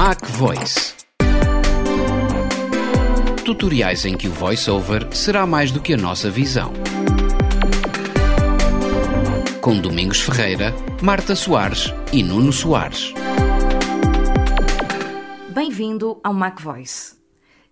Mac Voice. Tutoriais em que o voiceover será mais do que a nossa visão. Com Domingos Ferreira, Marta Soares e Nuno Soares. Bem-vindo ao Mac Voice.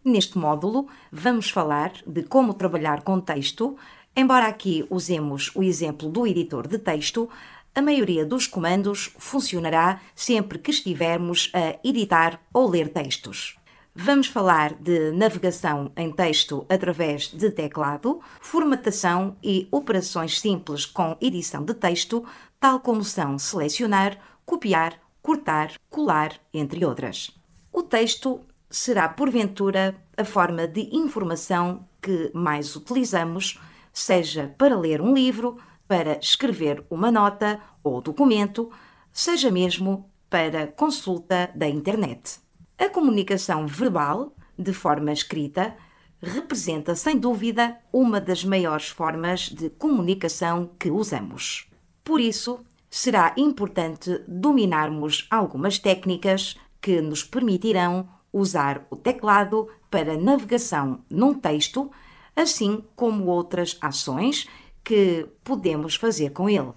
Neste módulo, vamos falar de como trabalhar com texto. Embora aqui usemos o exemplo do editor de texto, a maioria dos comandos funcionará sempre que estivermos a editar ou ler textos. Vamos falar de navegação em texto através de teclado, formatação e operações simples com edição de texto, tal como são selecionar, copiar, cortar, colar, entre outras. O texto será, porventura, a forma de informação que mais utilizamos, seja para ler um livro, para escrever uma nota ou documento, seja mesmo para consulta da internet. A comunicação verbal, de forma escrita, representa sem dúvida uma das maiores formas de comunicação que usamos. Por isso, será importante dominarmos algumas técnicas que nos permitirão usar o teclado para navegação num texto, assim como outras ações que podemos fazer com ele.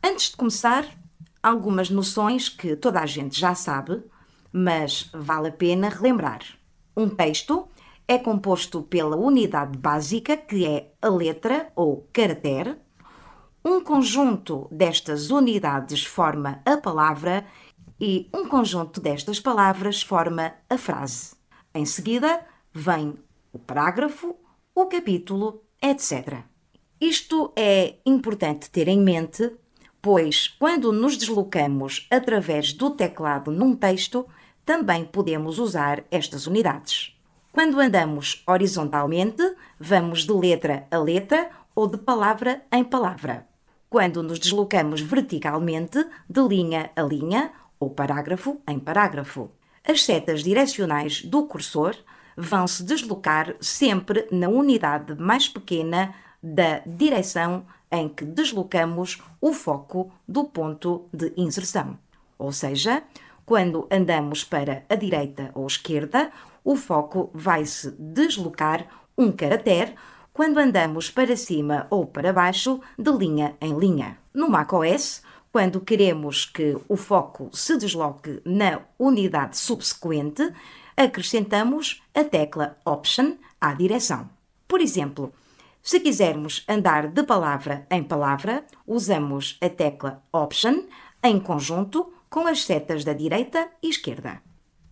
Antes de começar, algumas noções que toda a gente já sabe, mas vale a pena relembrar. Um texto é composto pela unidade básica, que é a letra ou caractere. Um conjunto destas unidades forma a palavra e um conjunto destas palavras forma a frase. Em seguida, vem o parágrafo, o capítulo, etc. Isto é importante ter em mente, pois quando nos deslocamos através do teclado num texto, também podemos usar estas unidades. Quando andamos horizontalmente, vamos de letra a letra ou de palavra em palavra. Quando nos deslocamos verticalmente, de linha a linha ou parágrafo em parágrafo. As setas direcionais do cursor vão se deslocar sempre na unidade mais pequena da direção em que deslocamos o foco do ponto de inserção. Ou seja, quando andamos para a direita ou esquerda, o foco vai se deslocar um caractere quando andamos para cima ou para baixo, de linha em linha. No macOS, quando queremos que o foco se desloque na unidade subsequente, acrescentamos a tecla Option à direção. Por exemplo, se quisermos andar de palavra em palavra, usamos a tecla Option em conjunto com as setas da direita e esquerda.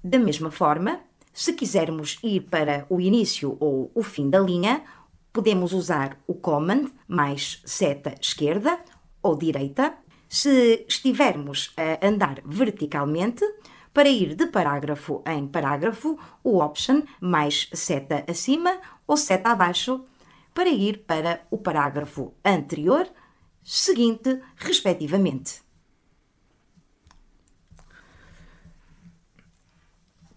Da mesma forma, se quisermos ir para o início ou o fim da linha, podemos usar o Command mais seta esquerda ou direita se estivermos a andar verticalmente, para ir de parágrafo em parágrafo, o Option mais seta acima ou seta abaixo, para ir para o parágrafo anterior, seguinte, respectivamente.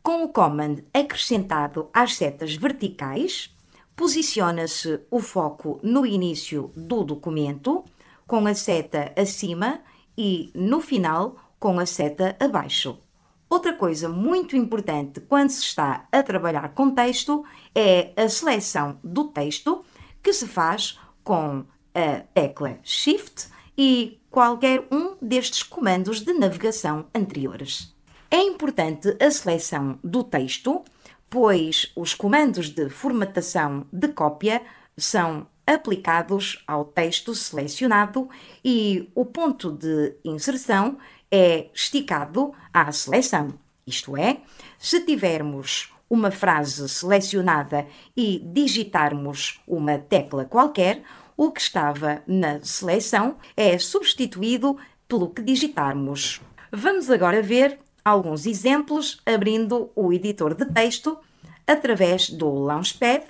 Com o Command acrescentado às setas verticais, posiciona-se o foco no início do documento com a seta acima e, no final, com a seta abaixo. Outra coisa muito importante quando se está a trabalhar com texto é a seleção do texto que se faz com a tecla Shift e qualquer um destes comandos de navegação anteriores. É importante a seleção do texto, pois os comandos de formatação de cópia são aplicados ao texto selecionado e o ponto de inserção é esticado à seleção. Isto é, se tivermos uma frase selecionada e digitarmos uma tecla qualquer, o que estava na seleção é substituído pelo que digitarmos. Vamos agora ver alguns exemplos abrindo o editor de texto através do Launchpad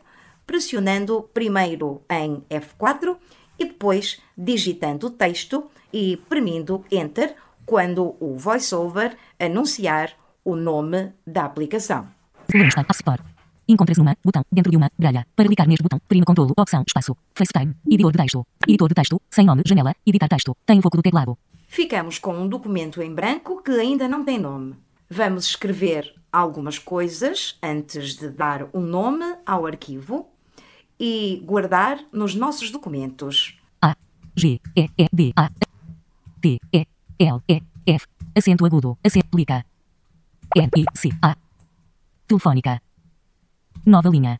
pressionando primeiro em F4 e depois digitando o texto e premindo Enter quando o VoiceOver anunciar o nome da aplicação. Encontre-se numa, botão, dentro de uma, grelha. Para clicar neste botão, prima controlo, opção, espaço, FaceTime, editor de texto. Editor de texto, sem nome, janela, editar texto. Tem o foco do teclado. Ficamos com um documento em branco que ainda não tem nome. Vamos escrever algumas coisas antes de dar um nome ao arquivo e guardar nos nossos documentos. A, G, E, E, D, A, T, E, L, E, F, acento agudo, acento, plica. N, I, C, A. Telefónica. Nova linha.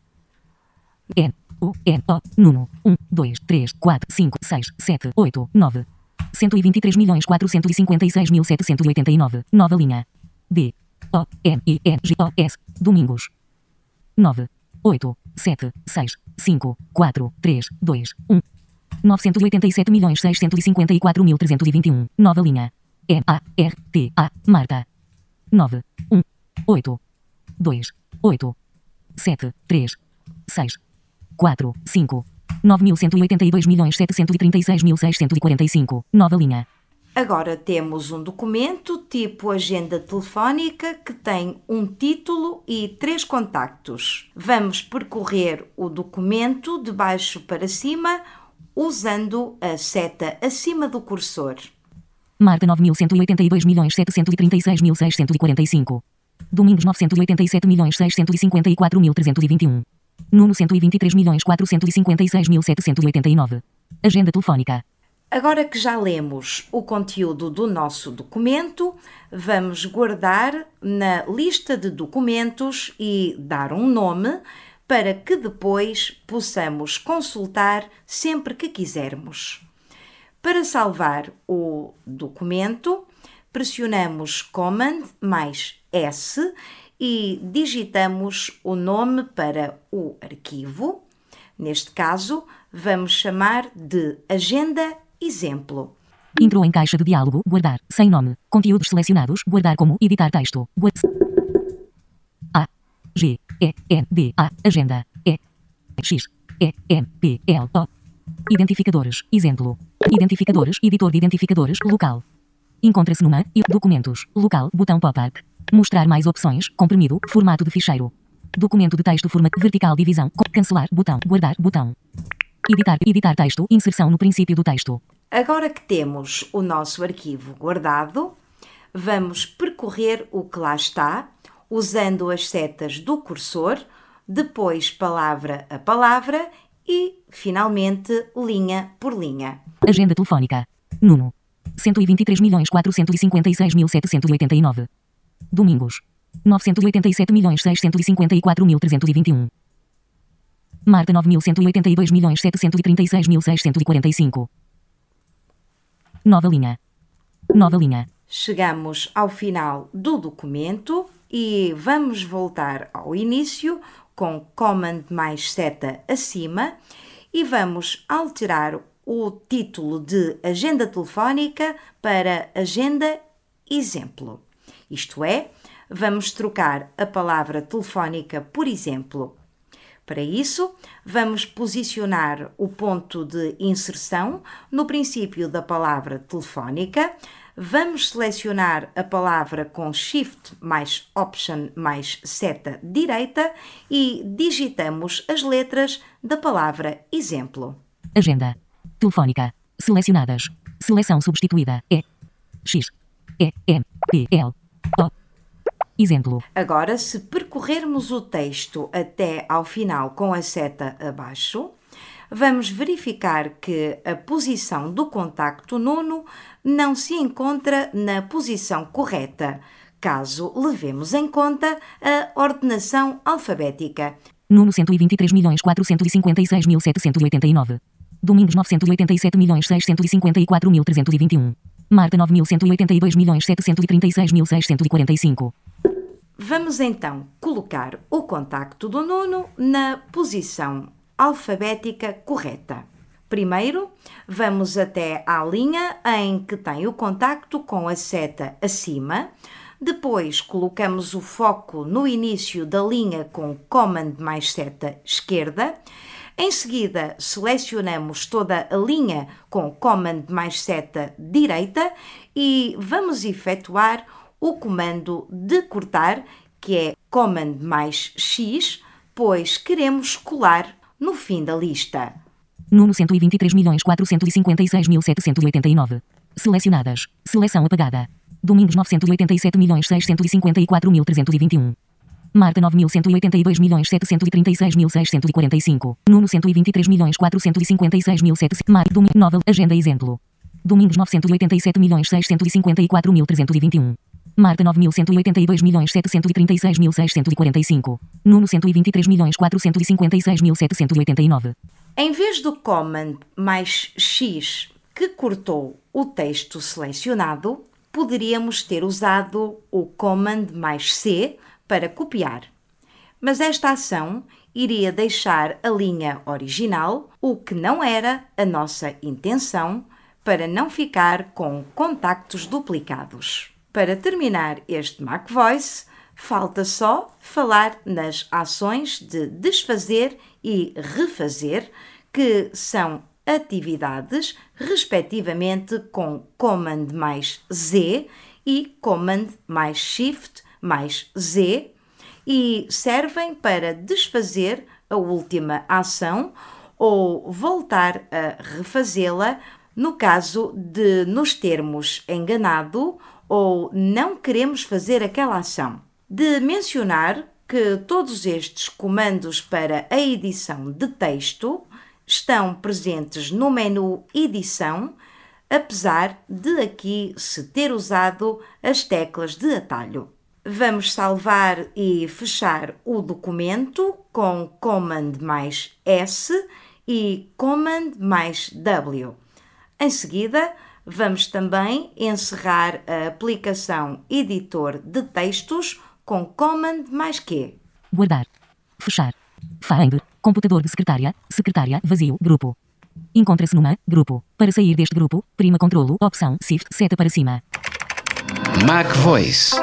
N, U, N, O, Nuno, 1, 2, 3, 4, 5, 6, 7, 8, 9. 123.456.789. Nova linha. D, O, N, I, N, G, O, S. Domingos. 9, 8, 7, 6, 5, 4, 3, 2, 1. 987.654.321. Nova linha. M, A, R, T, A, Marta. 9, 1, 8, 2, 8, 7, 3, 6, 4, 5. 9.182.736.645. Nova linha. Agora temos um documento tipo agenda telefónica que tem um título e três contactos. Vamos percorrer o documento de baixo para cima usando a seta acima do cursor. Marta 9.182.736.645. Domingos 987.654.321. Nuno 123.456.789. Agenda telefónica. Agora que já lemos o conteúdo do nosso documento, vamos guardar na lista de documentos e dar um nome para que depois possamos consultar sempre que quisermos. Para salvar o documento, pressionamos Command mais S e digitamos o nome para o arquivo. Neste caso, vamos chamar de Agenda Exemplo. Entrou em caixa de diálogo. Guardar. Sem nome. Conteúdos selecionados. Guardar como. Editar texto. A. G. E. N. D. A. Agenda. E. X. E. M. P. L. O. Identificadores. Exemplo. Identificadores. Editor de identificadores. Local. Encontra-se numa. E. Documentos. Local. Botão pop-up. Mostrar mais opções. Comprimido. Formato de ficheiro. Documento de texto forma vertical divisão. Cancelar. Botão. Guardar. Botão. Editar. Editar texto. Inserção no princípio do texto. Agora que temos o nosso arquivo guardado, vamos percorrer o que lá está, usando as setas do cursor, depois palavra a palavra e, finalmente, linha por linha. Agenda telefónica. Nuno. 123.456.789. Domingos. 987.654.321. Marta 9.182.736.645. Nova linha. Nova linha. Chegamos ao final do documento e vamos voltar ao início com Command mais seta acima e vamos alterar o título de Agenda Telefónica para Agenda Exemplo. Isto é, vamos trocar a palavra telefónica por exemplo. Para isso, vamos posicionar o ponto de inserção no princípio da palavra telefónica. Vamos selecionar a palavra com Shift mais Option mais seta direita e digitamos as letras da palavra exemplo. Agenda. Telefónica. Selecionadas. Seleção substituída. E. X. E. M. P. L. O. Exemplo. Agora, se percorrermos o texto até ao final com a seta abaixo, vamos verificar que a posição do contacto nono não se encontra na posição correta, caso levemos em conta a ordenação alfabética. Nuno 123.456.789. Domingos 987.654.321. Marta 9.182.736.645. Vamos então colocar o contacto do nono na posição alfabética correta. Primeiro, vamos até à linha em que tem o contacto com a seta acima. Depois, colocamos o foco no início da linha com Command mais seta esquerda. Em seguida, selecionamos toda a linha com Command mais seta direita e vamos efetuar o comando de cortar, que é Command mais X, pois queremos colar no fim da lista. Nuno 123.456.789. Selecionadas. Seleção apagada. Domingos 987.654.321. Marta 9.182.736.645. Nuno 123.456.700. Mar. Domingo. Novel. Agenda. Exemplo. Domingos 987.654.321. Marta 9.182.736.645. Nuno 123.456.789. Em vez do command mais x que cortou o texto selecionado, poderíamos ter usado o command mais c para copiar. Mas esta ação iria deixar a linha original, o que não era a nossa intenção, para não ficar com contactos duplicados. Para terminar este MacVoice, falta só falar nas ações de desfazer e refazer, que são atividades, respectivamente com Command mais Z e Command mais Shift mais Z, e servem para desfazer a última ação ou voltar a refazê-la no caso de nos termos enganado ou não queremos fazer aquela ação. De mencionar que todos estes comandos para a edição de texto estão presentes no menu Edição, apesar de aqui se ter usado as teclas de atalho. Vamos salvar e fechar o documento com Command mais S e Command mais W. Em seguida, vamos também encerrar a aplicação Editor de Textos com Command mais Q. Guardar. Fechar. Find. Computador de secretária. Secretária. Vazio. Grupo. Encontra-se numa. Grupo. Para sair deste grupo, prima controlo. Opção. Shift. Seta para cima. Mac Voice.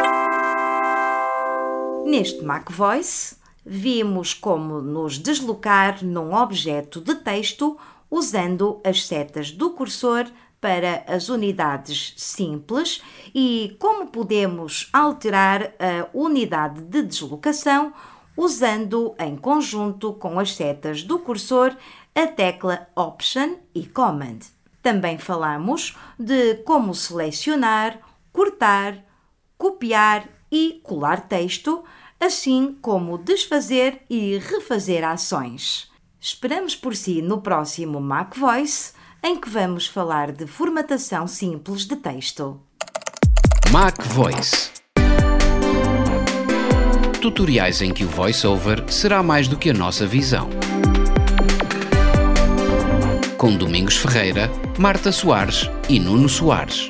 Neste MacVoice, vimos como nos deslocar num objeto de texto usando as setas do cursor para as unidades simples e como podemos alterar a unidade de deslocação usando em conjunto com as setas do cursor a tecla Option e Command. Também falamos de como selecionar, cortar, copiar e colar texto, assim como desfazer e refazer ações. Esperamos por si no próximo Mac Voice, em que vamos falar de formatação simples de texto. Mac Voice. Tutoriais em que o voiceover será mais do que a nossa visão. Com Domingos Ferreira, Marta Soares e Nuno Soares.